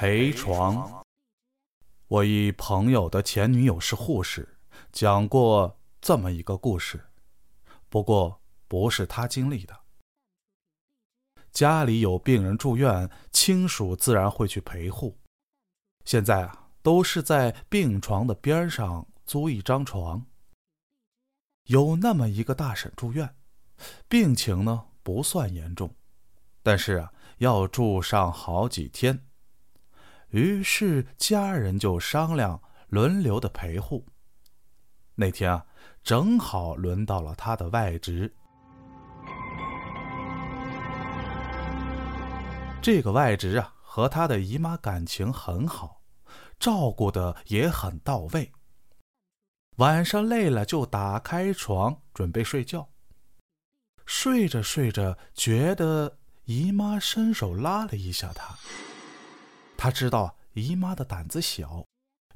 陪床。我一朋友的前女友是护士，讲过这么一个故事，不过不是他经历的。家里有病人住院，亲属自然会去陪护。现在啊，都是在病床的边上租一张床。有那么一个大婶住院，病情呢不算严重，但是啊要住上好几天。于是家人就商量轮流的陪护。那天啊，正好轮到了他的外侄。这个外侄啊，和他的姨妈感情很好，照顾的也很到位。晚上累了就打开床准备睡觉。睡着睡着，觉得姨妈伸手拉了一下他。他知道姨妈的胆子小，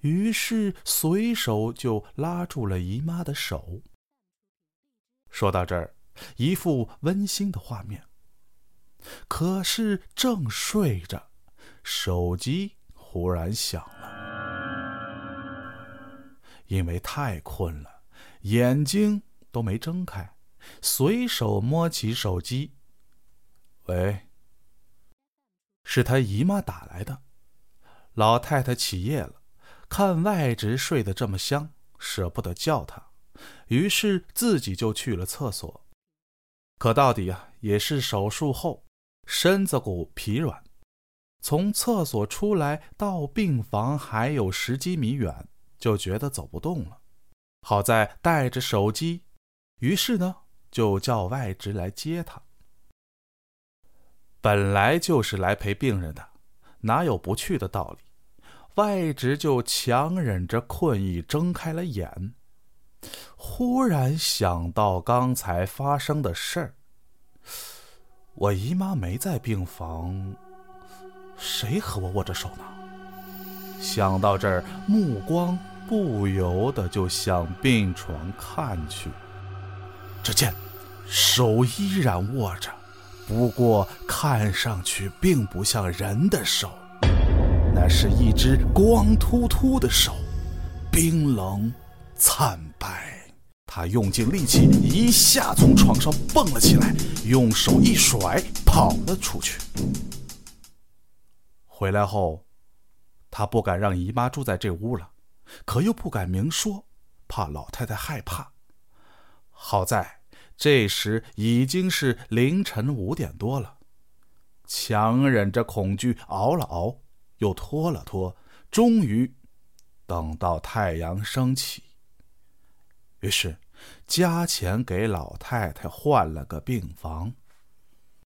于是随手就拉住了姨妈的手。说到这儿，一副温馨的画面。可是正睡着，手机忽然响了。因为太困了，眼睛都没睁开，随手摸起手机。喂，是他姨妈打来的。老太太起夜了，看外侄睡得这么香，舍不得叫他，于是自己就去了厕所。可到底啊，也是手术后，身子骨疲软，从厕所出来到病房还有十几米远，就觉得走不动了。好在带着手机，于是呢就叫外侄来接他。本来就是来陪病人的。哪有不去的道理？外侄就强忍着困意睁开了眼，忽然想到刚才发生的事儿。我姨妈没在病房，谁和我握着手呢？想到这儿，目光不由得就向病床看去。只见手依然握着。不过看上去并不像人的手，那是一只光秃秃的手，冰冷惨白。他用尽力气，一下从床上蹦了起来，用手一甩，跑了出去。回来后，他不敢让姨妈住在这屋了，可又不敢明说，怕老太太害怕。好在。这时已经是凌晨五点多了，强忍着恐惧熬了熬，又拖了拖，终于等到太阳升起。于是加钱给老太太换了个病房。